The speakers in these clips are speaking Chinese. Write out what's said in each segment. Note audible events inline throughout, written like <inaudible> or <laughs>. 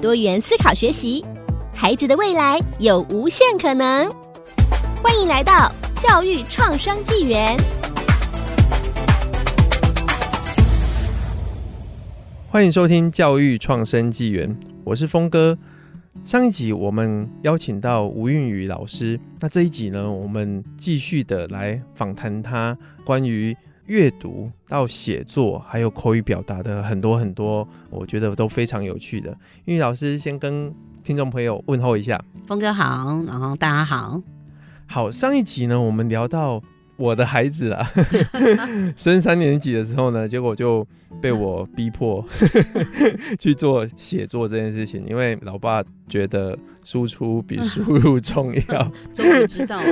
多元思考学习，孩子的未来有无限可能。欢迎来到教育创生纪元。欢迎收听教育创生纪元，我是峰哥。上一集我们邀请到吴韵宇老师，那这一集呢，我们继续的来访谈他关于阅读到写作，还有口语表达的很多很多，我觉得都非常有趣的。英语老师先跟听众朋友问候一下，峰哥好，然后大家好。好，上一集呢，我们聊到我的孩子啊，<laughs> 升三年级的时候呢，结果就被我逼迫 <laughs> 去做写作这件事情，因为老爸觉得输出比输入重要。<laughs> 终于知道了。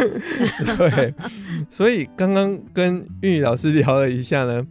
对，所以刚刚跟韵宇老师聊了一下呢。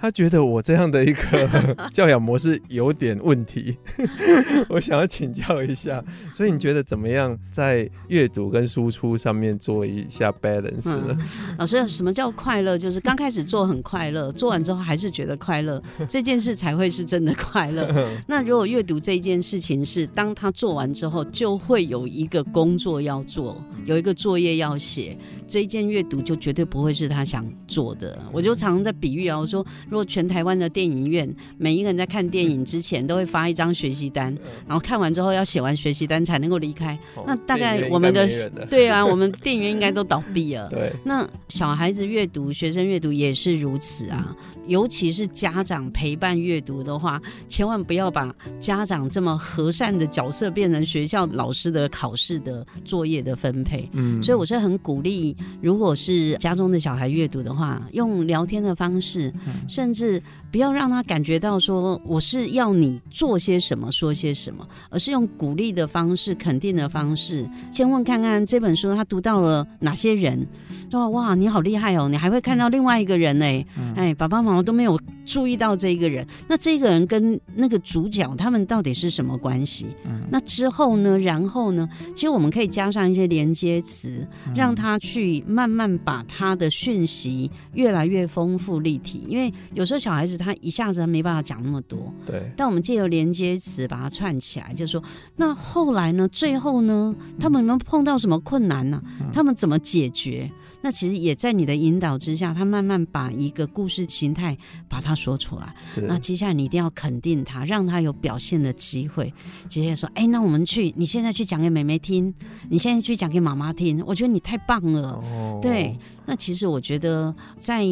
他觉得我这样的一个 <laughs> 教养模式有点问题，<laughs> 我想要请教一下。所以你觉得怎么样在阅读跟输出上面做一下 balance 呢？嗯、老师，什么叫快乐？就是刚开始做很快乐，<laughs> 做完之后还是觉得快乐，这件事才会是真的快乐。那如果阅读这件事情是当他做完之后，就会有一个工作要做，有一个作业要写，这一件阅读就绝对不会是他想做的。我就常常在比喻啊，我说。如果全台湾的电影院，每一个人在看电影之前都会发一张学习单，然后看完之后要写完学习单才能够离开。那大概我们的，对啊，我们电影院应该都倒闭了。<laughs> 对，那小孩子阅读、学生阅读也是如此啊。尤其是家长陪伴阅读的话，千万不要把家长这么和善的角色变成学校老师的考试的作业的分配。嗯，所以我是很鼓励，如果是家中的小孩阅读的话，用聊天的方式，甚至不要让他感觉到说我是要你做些什么、说些什么，而是用鼓励的方式、肯定的方式，先问看看这本书他读到了哪些人，说哇你好厉害哦，你还会看到另外一个人呢。哎，爸爸妈妈都没有注意到这一个人，那这个人跟那个主角他们到底是什么关系？那之后呢？然后呢？其实我们可以加上一些连接词，让他去慢慢把他的讯息越来越丰富立体，因为。有时候小孩子他一下子他没办法讲那么多，对。但我们借由连接词把它串起来，就是说，那后来呢？最后呢？他们有没有碰到什么困难呢？他们怎么解决？那其实也在你的引导之下，他慢慢把一个故事形态把它说出来。那接下来你一定要肯定他，让他有表现的机会。接下来说，哎、欸，那我们去，你现在去讲给妹妹听，你现在去讲给妈妈听。我觉得你太棒了。哦、对，那其实我觉得在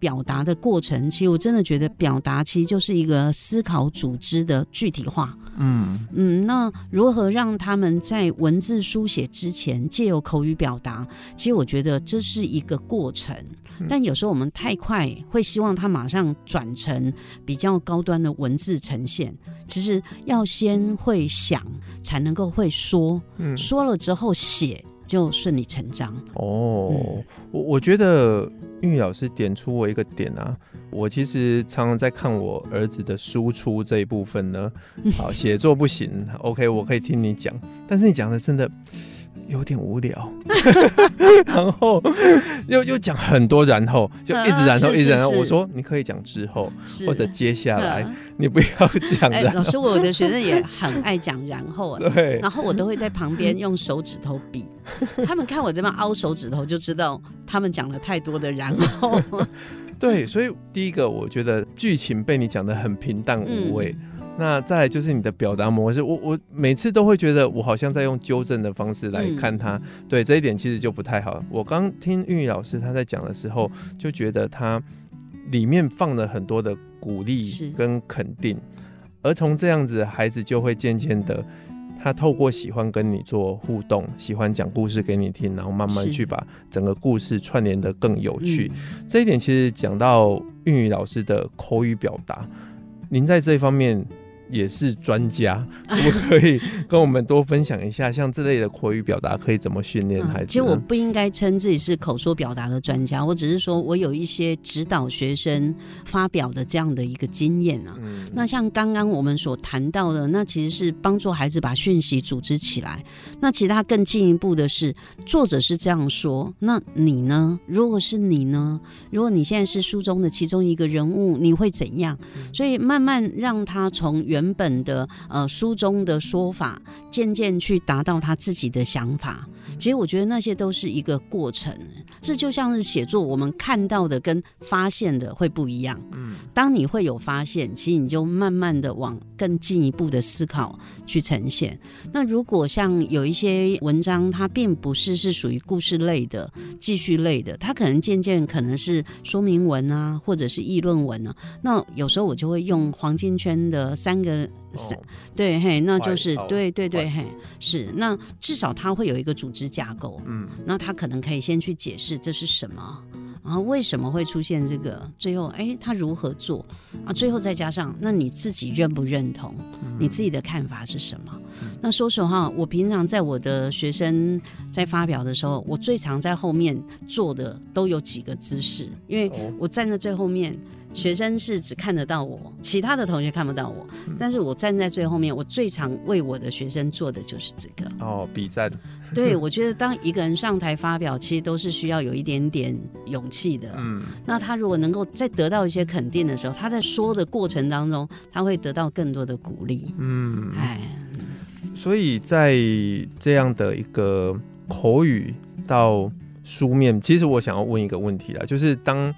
表达的过程，其实我真的觉得表达其实就是一个思考组织的具体化。嗯嗯，那如何让他们在文字书写之前，借由口语表达？其实我觉得这是一个过程，但有时候我们太快会希望它马上转成比较高端的文字呈现。其实要先会想，才能够会说。嗯，说了之后写。就顺理成章哦。我我觉得韵宇老师点出我一个点啊，我其实常常在看我儿子的输出这一部分呢。<laughs> 好，写作不行，OK，我可以听你讲，但是你讲的真的。有点无聊，<laughs> 然后又又讲很多，然后就一直然后一直然后。我说你可以讲之后或者接下来，你不要讲。哎，老师，我的学生也很爱讲然后，<laughs> 对，然后我都会在旁边用手指头比，<laughs> 他们看我这边凹手指头就知道他们讲了太多的然后。对，所以第一个我觉得剧情被你讲得很平淡无味。那再来就是你的表达模式，我我每次都会觉得我好像在用纠正的方式来看他，嗯、对这一点其实就不太好。我刚听韵宇老师他在讲的时候，就觉得他里面放了很多的鼓励跟肯定，而从这样子，孩子就会渐渐的，他透过喜欢跟你做互动，喜欢讲故事给你听，然后慢慢去把整个故事串联的更有趣。这一点其实讲到韵语老师的口语表达，您在这一方面。也是专家，<laughs> 可不可以跟我们多分享一下，像这类的口语表达可以怎么训练孩子？其实我不应该称自己是口说表达的专家，我只是说我有一些指导学生发表的这样的一个经验啊。嗯、那像刚刚我们所谈到的，那其实是帮助孩子把讯息组织起来。那其实他更进一步的是，作者是这样说，那你呢？如果是你呢？如果你现在是书中的其中一个人物，你会怎样？所以慢慢让他从原原本的呃书中的说法，渐渐去达到他自己的想法。其实我觉得那些都是一个过程，这就像是写作，我们看到的跟发现的会不一样。嗯，当你会有发现，其实你就慢慢的往更进一步的思考去呈现。那如果像有一些文章，它并不是是属于故事类的、记叙类的，它可能渐渐可能是说明文啊，或者是议论文啊。那有时候我就会用黄金圈的三个。是，对嘿，那就是对对对嘿，是那至少他会有一个组织架构，嗯，那他可能可以先去解释这是什么，然后为什么会出现这个，最后哎他如何做啊，最后再加上那你自己认不认同，你自己的看法是什么？那说实话，我平常在我的学生在发表的时候，我最常在后面做的都有几个姿势，因为我站在最后面。学生是只看得到我，其他的同学看不到我。嗯、但是我站在最后面，我最常为我的学生做的就是这个。哦，比赞。对，我觉得当一个人上台发表，其实都是需要有一点点勇气的。嗯。那他如果能够再得到一些肯定的时候，他在说的过程当中，他会得到更多的鼓励。嗯。哎。所以在这样的一个口语到书面，其实我想要问一个问题啦，就是当。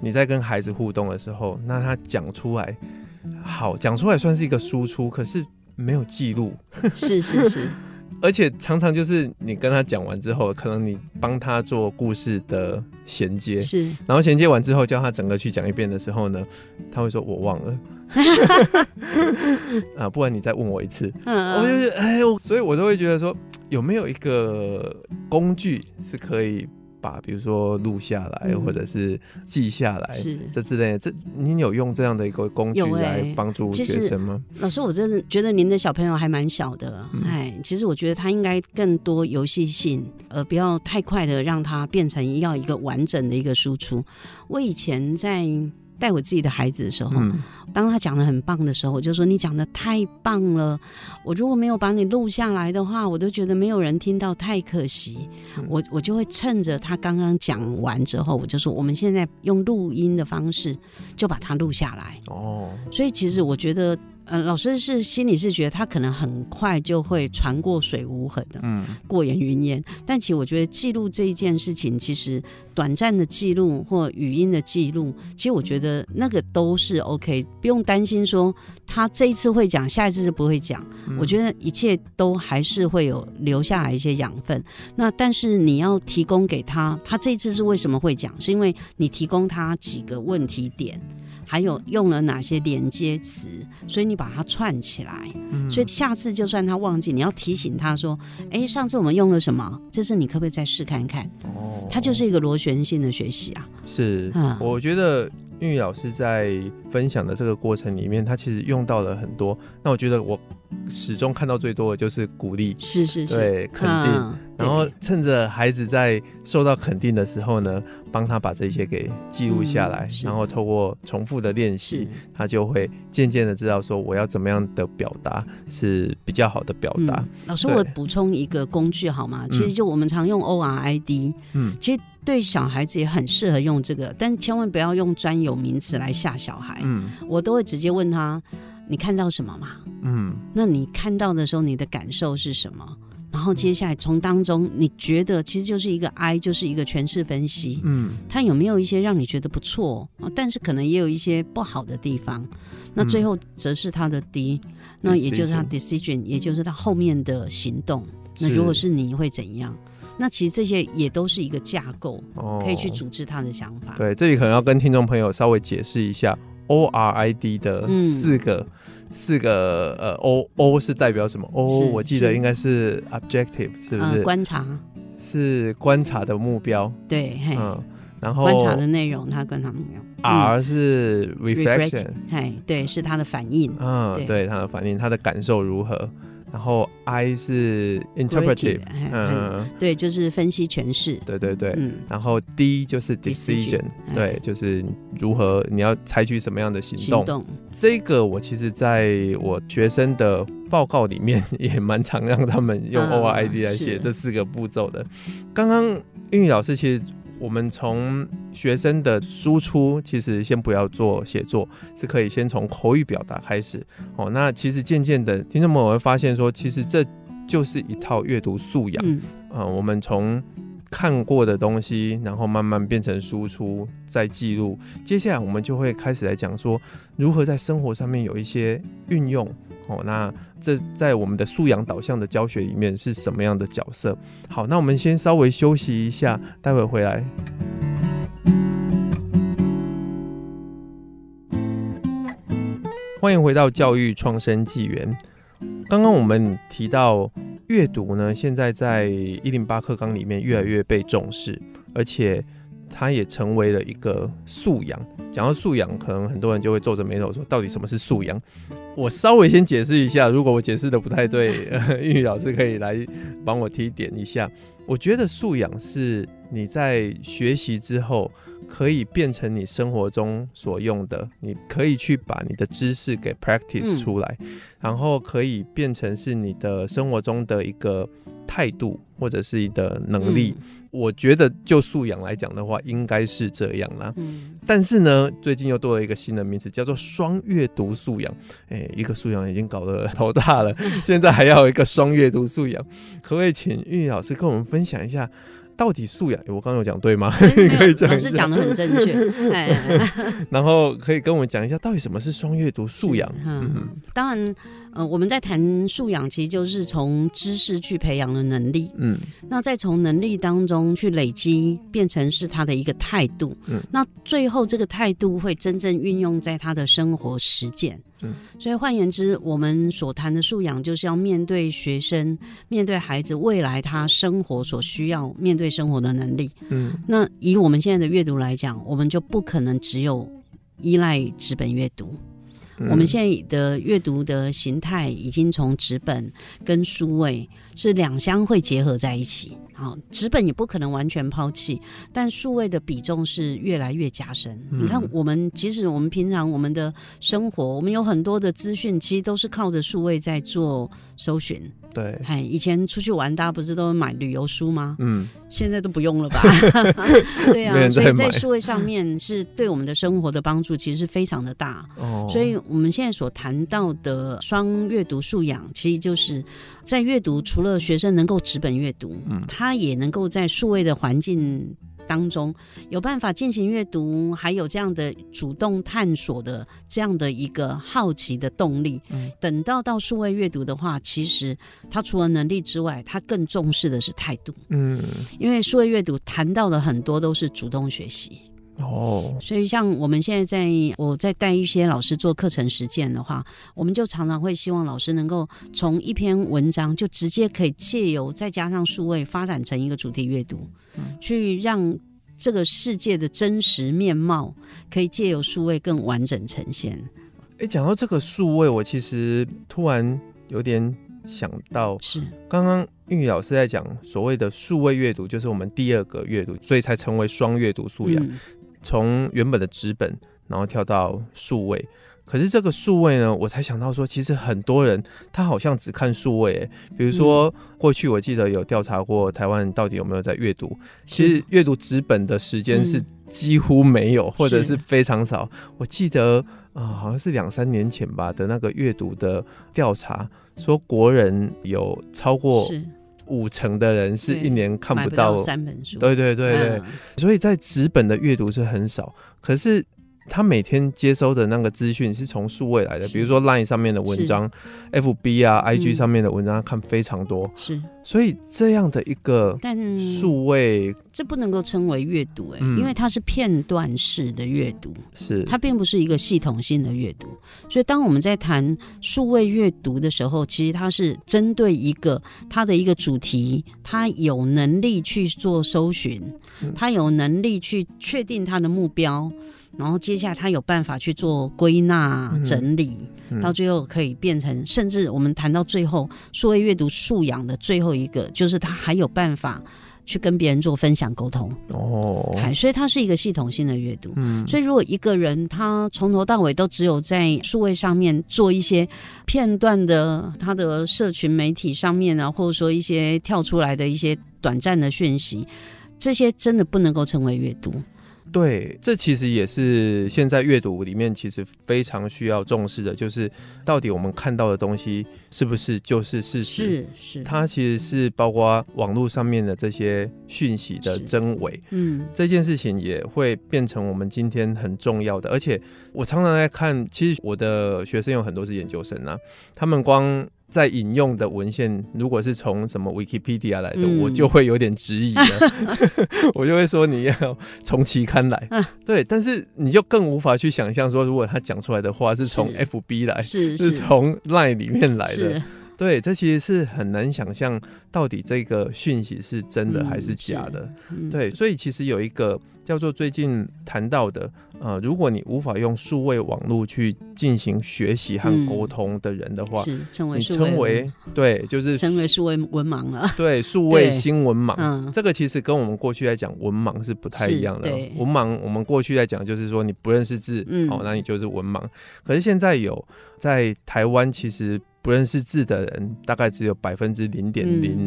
你在跟孩子互动的时候，那他讲出来好，讲出来算是一个输出，可是没有记录。是是是，<laughs> 而且常常就是你跟他讲完之后，可能你帮他做故事的衔接，是，然后衔接完之后叫他整个去讲一遍的时候呢，他会说我忘了。<laughs> 啊，不然你再问我一次。嗯，我就是哎呦，所以我都会觉得说，有没有一个工具是可以。把比如说录下来，嗯、或者是记下来，是这之类的。这您有用这样的一个工具来帮助学生吗？欸、老师，我真的觉得您的小朋友还蛮小的，哎、嗯，其实我觉得他应该更多游戏性，呃不要太快的让他变成要一个完整的一个输出。我以前在。带我自己的孩子的时候，嗯、当他讲的很棒的时候，我就说：“你讲的太棒了！我如果没有把你录下来的话，我都觉得没有人听到，太可惜。嗯”我我就会趁着他刚刚讲完之后，我就说：“我们现在用录音的方式，就把它录下来。”哦，所以其实我觉得。呃，老师是心里是觉得他可能很快就会传过水无痕的，嗯，过眼云烟。但其实我觉得记录这一件事情，其实短暂的记录或语音的记录，其实我觉得那个都是 OK，不用担心说他这一次会讲，下一次就不会讲。嗯，我觉得一切都还是会有留下来一些养分。那但是你要提供给他，他这一次是为什么会讲？是因为你提供他几个问题点。还有用了哪些连接词，所以你把它串起来，嗯、所以下次就算他忘记，你要提醒他说：“哎，上次我们用了什么？这次你可不可以再试看看？”哦，它就是一个螺旋性的学习啊。是，嗯、我觉得英语老师在分享的这个过程里面，他其实用到了很多。那我觉得我。始终看到最多的就是鼓励，是是是，对，肯定。嗯、然后趁着孩子在受到肯定的时候呢，帮他把这些给记录下来，嗯、然后透过重复的练习，他就会渐渐的知道说我要怎么样的表达是比较好的表达。嗯、老师，我补充一个工具好吗？其实就我们常用 O R I D，嗯，其实对小孩子也很适合用这个，但千万不要用专有名词来吓小孩。嗯，我都会直接问他。你看到什么嘛？嗯，那你看到的时候，你的感受是什么？然后接下来从当中，你觉得其实就是一个 I，就是一个诠释分析。嗯，它有没有一些让你觉得不错？但是可能也有一些不好的地方。那最后则是他的 D，那也就是他 decision，也就是他后面的行动。那如果是你会怎样？那其实这些也都是一个架构，可以去组织他的想法。对，这里可能要跟听众朋友稍微解释一下。O R I D 的四个、嗯、四个呃 O O 是代表什么？O 我记得应该是 objective 是不是？呃、观察是观察的目标。对，嗯，然后观察的内容，他观察内容。嗯、R 是 reflection，哎，对，是他的反应。嗯，对，对，他的反应，他的感受如何？然后 I 是 interpretive，嗯，对，就是分析诠释。对对对，嗯。然后 D 就是 decision，对，就是如何你要采取什么样的行动。行动。这个我其实在我学生的报告里面也蛮常让他们用 ORID 来写这四个步骤的。刚刚英语老师其实。我们从学生的输出，其实先不要做写作，是可以先从口语表达开始。哦，那其实渐渐的，听众们会发现说，其实这就是一套阅读素养。嗯，呃，我们从看过的东西，然后慢慢变成输出，再记录。接下来我们就会开始来讲说，如何在生活上面有一些运用。哦，那这在我们的素养导向的教学里面是什么样的角色？好，那我们先稍微休息一下，待会回来。欢迎回到教育创生纪元。刚刚我们提到阅读呢，现在在一零八课纲里面越来越被重视，而且它也成为了一个素养。讲到素养，可能很多人就会皱着眉头说：“到底什么是素养？”我稍微先解释一下，如果我解释的不太对，<laughs> 英语老师可以来帮我提点一下。我觉得素养是你在学习之后可以变成你生活中所用的，你可以去把你的知识给 practice 出来，嗯、然后可以变成是你的生活中的一个态度或者是你的能力。嗯我觉得就素养来讲的话，应该是这样啦。嗯，但是呢，最近又多了一个新的名词，叫做双阅读素养。哎，一个素养已经搞得头大了，现在还要一个双阅读素养，可不可以请韵宇老师跟我们分享一下？到底素养，我刚刚有讲对吗？<laughs> <laughs> 可以讲，老师讲的很正确。<laughs> 然后可以跟我们讲一下，到底什么是双阅读素养？嗯，嗯当然，呃，我们在谈素养，其实就是从知识去培养的能力。嗯，那再从能力当中去累积，变成是他的一个态度。嗯，那最后这个态度会真正运用在他的生活实践。嗯，所以换言之，我们所谈的素养，就是要面对学生、面对孩子未来他生活所需要面对生活的能力。嗯，那以我们现在的阅读来讲，我们就不可能只有依赖纸本阅读。嗯，我们现在的阅读的形态，已经从纸本跟数位是两相会结合在一起。好，纸本也不可能完全抛弃，但数位的比重是越来越加深。嗯、你看，我们即使我们平常我们的生活，我们有很多的资讯，其实都是靠着数位在做搜寻。对，哎，以前出去玩，大家不是都买旅游书吗？嗯，现在都不用了吧？<laughs> 对啊，所以在数位上面是对我们的生活的帮助，其实是非常的大。哦，所以我们现在所谈到的双阅读素养，其实就是在阅读，除了学生能够纸本阅读，嗯，他也能够在数位的环境。当中有办法进行阅读，还有这样的主动探索的这样的一个好奇的动力。嗯，等到到数位阅读的话，其实他除了能力之外，他更重视的是态度。嗯，因为数位阅读谈到的很多都是主动学习。哦，所以像我们现在在我在带一些老师做课程实践的话，我们就常常会希望老师能够从一篇文章就直接可以借由再加上数位发展成一个主题阅读。去让这个世界的真实面貌可以借由数位更完整呈现。哎，讲到这个数位，我其实突然有点想到，是刚刚韵宇老师在讲所谓的数位阅读，就是我们第二个阅读，所以才成为双阅读素养，嗯、从原本的纸本，然后跳到数位。可是这个数位呢，我才想到说，其实很多人他好像只看数位。比如说，过去我记得有调查过台湾到底有没有在阅读，其实阅读纸本的时间是几乎没有，或者是非常少。我记得啊，好像是两三年前吧的那个阅读的调查，说国人有超过五成的人是一年看不到三本书。对对对对，所以在纸本的阅读是很少。可是。他每天接收的那个资讯是从数位来的，比如说 Line 上面的文章，FB 啊、IG 上面的文章，他看非常多。是，所以这样的一个数位，这不能够称为阅读哎、欸，因为它是片段式的阅读，是它并不是一个系统性的阅读。所以当我们在谈数位阅读的时候，其实它是针对一个它的一个主题，它有能力去做搜寻，它有能力去确定它的目标。然后接下来他有办法去做归纳整理，到最后可以变成，甚至我们谈到最后，数位阅读素养的最后一个，就是他还有办法去跟别人做分享沟通。哦，所以它是一个系统性的阅读。嗯，所以如果一个人他从头到尾都只有在数位上面做一些片段的，他的社群媒体上面啊，或者说一些跳出来的一些短暂的讯息，这些真的不能够成为阅读。对，这其实也是现在阅读里面其实非常需要重视的，就是到底我们看到的东西是不是就是事实？是是，它其实是包括网络上面的这些讯息的真伪。嗯，这件事情也会变成我们今天很重要的。而且我常常在看，其实我的学生有很多是研究生啊，他们光。在引用的文献，如果是从什么 Wikipedia 来的，嗯、我就会有点质疑了。<laughs> 我就会说你要从期刊来，啊、对，但是你就更无法去想象说，如果他讲出来的话是从 FB 来，是是从 Line 里面来的。对，这其实是很难想象到底这个讯息是真的还是假的。嗯嗯、对，所以其实有一个叫做最近谈到的，呃，如果你无法用数位网络去进行学习和沟通的人的话，嗯、成为你称为对，就是成为数位文盲了。<laughs> 对，数位新文盲，嗯、这个其实跟我们过去来讲文盲是不太一样的。文盲，我们过去来讲就是说你不认识字，嗯、哦，那你就是文盲。可是现在有在台湾，其实。不认识字的人大概只有百分之零点零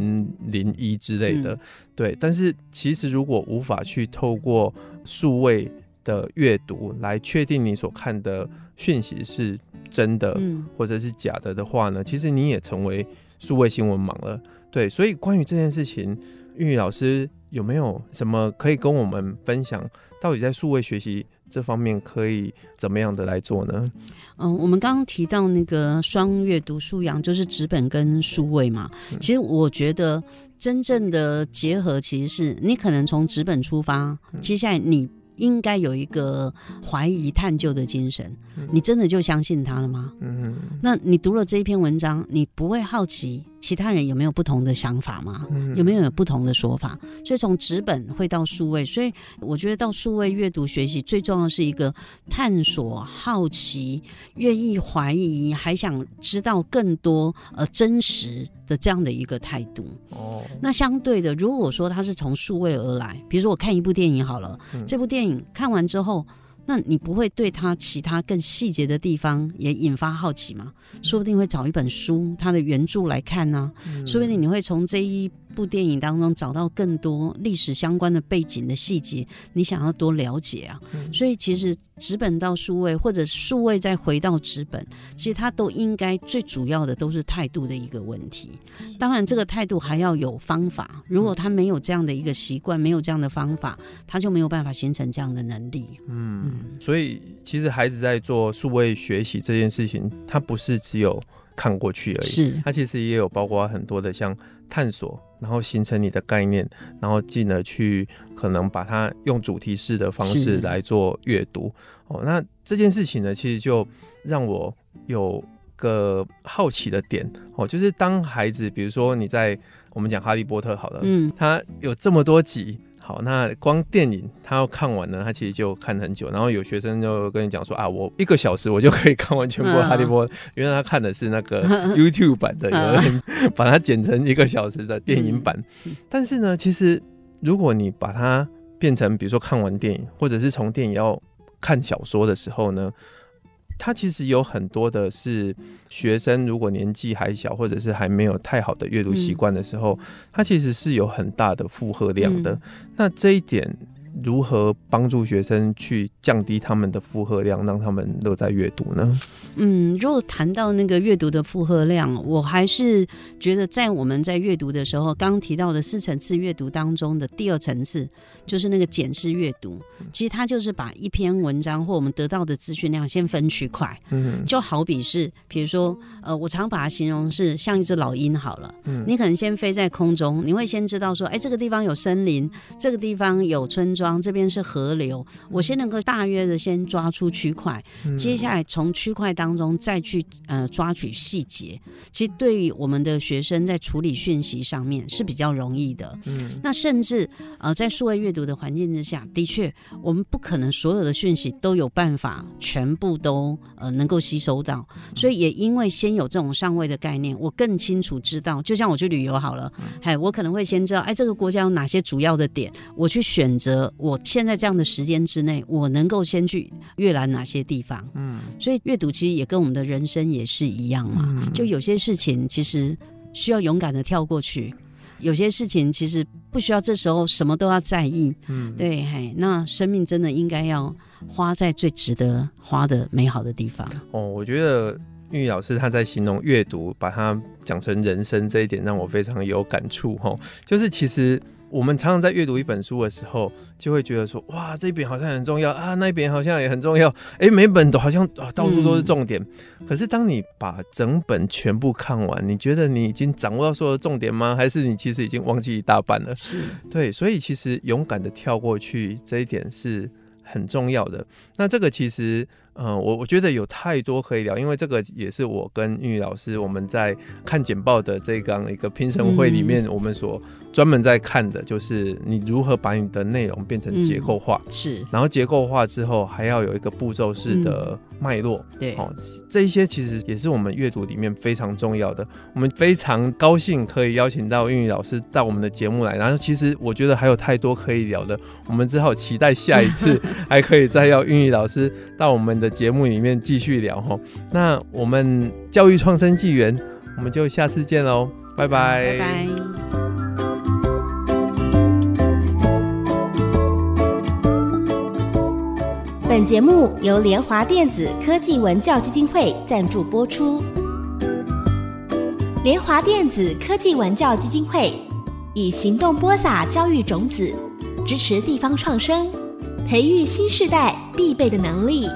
零一之类的，嗯、对。但是其实如果无法去透过数位的阅读来确定你所看的讯息是真的或者是假的的话呢，其实你也成为数位新闻盲了。对，所以关于这件事情，英语老师有没有什么可以跟我们分享？到底在数位学习这方面可以怎么样的来做呢？嗯，我们刚刚提到那个双阅读素养，就是纸本跟数位嘛。其实我觉得真正的结合，其实是你可能从纸本出发，接下来你应该有一个怀疑探究的精神。你真的就相信他了吗？嗯，那你读了这一篇文章，你不会好奇？其他人有没有不同的想法吗？有没有有不同的说法？所以从纸本会到数位，所以我觉得到数位阅读学习最重要的是一个探索、好奇、愿意怀疑，还想知道更多呃真实的这样的一个态度。哦，那相对的，如果说他是从数位而来，比如说我看一部电影好了，这部电影看完之后。那你不会对他其他更细节的地方也引发好奇吗？说不定会找一本书，他的原著来看呢、啊。嗯、说不定你会从这一部电影当中找到更多历史相关的背景的细节，你想要多了解啊。嗯、所以其实纸本到数位，或者数位再回到纸本，其实它都应该最主要的都是态度的一个问题。当然，这个态度还要有方法。如果他没有这样的一个习惯，没有这样的方法，他就没有办法形成这样的能力。嗯，嗯，所以其实孩子在做数位学习这件事情，他不是只有看过去而已，是他其实也有包括很多的像探索。然后形成你的概念，然后进而去可能把它用主题式的方式来做阅读。哦，那这件事情呢，其实就让我有个好奇的点哦，就是当孩子，比如说你在我们讲哈利波特好了，嗯，他有这么多集。好，那光电影他要看完呢，他其实就看很久。然后有学生就跟你讲说啊，我一个小时我就可以看完全部《哈利波特》，原来他看的是那个 <laughs> YouTube 版的，有人把它剪成一个小时的电影版。<laughs> 但是呢，其实如果你把它变成，比如说看完电影，或者是从电影要看小说的时候呢，他其实有很多的是学生，如果年纪还小，或者是还没有太好的阅读习惯的时候，他其实是有很大的负荷量的。那这一点，如何帮助学生去降低他们的负荷量，让他们乐在阅读呢？嗯，如果谈到那个阅读的负荷量，我还是觉得在我们在阅读的时候，刚刚提到的四层次阅读当中的第二层次，就是那个检视阅读。其实它就是把一篇文章或我们得到的资讯量先分区块。嗯，就好比是，比如说，呃，我常把它形容是像一只老鹰好了。嗯，你可能先飞在空中，你会先知道说，哎，这个地方有森林，这个地方有村庄，这边是河流，我先能够大约的先抓出区块，接下来从区块当中再去呃抓取细节，其实对于我们的学生在处理讯息上面是比较容易的。嗯，那甚至呃在数位阅读的环境之下，的确我们不可能所有的讯息都有办法全部都呃能够吸收到，所以也因为先有这种上位的概念，我更清楚知道，就像我去旅游好了，哎，我可能会先知道，哎，这个国家有哪些主要的点，我去选择我现在这样的时间之内，我能够先去阅览哪些地方。嗯，所以阅读其实也跟我们的人生也是一样嘛，嗯、就有些事情其实需要勇敢的跳过去，有些事情其实不需要这时候什么都要在意。嗯，对，嘿，那生命真的应该要花在最值得花的美好的地方。哦，我觉得玉宇老师他在形容阅读，把它讲成人生这一点，让我非常有感触。哈，就是其实。我们常常在阅读一本书的时候，就会觉得说，哇，这一本好像很重要啊，那一本好像也很重要，哎，每本都好像啊，到处都是重点。嗯、可是当你把整本全部看完，你觉得你已经掌握到所有的重点吗？还是你其实已经忘记一大半了？是，对，所以其实勇敢的跳过去，这一点是很重要的。那这个其实。嗯，我我觉得有太多可以聊，因为这个也是我跟英语老师我们在看简报的这样一个评审会里面，我们所专门在看的，就是你如何把你的内容变成结构化，嗯、是，然后结构化之后还要有一个步骤式的脉络，嗯、对，哦，这一些其实也是我们阅读里面非常重要的。我们非常高兴可以邀请到英语老师到我们的节目来，然后其实我觉得还有太多可以聊的，我们只好期待下一次 <laughs> 还可以再要英语老师到我们的节目里面继续聊哈，那我们教育创生纪元，我们就下次见喽，拜拜。拜拜。本节目由联华电子科技文教基金会赞助播出。联华电子科技文教基金会以行动播撒教育种子，支持地方创生。培育新世代必备的能力。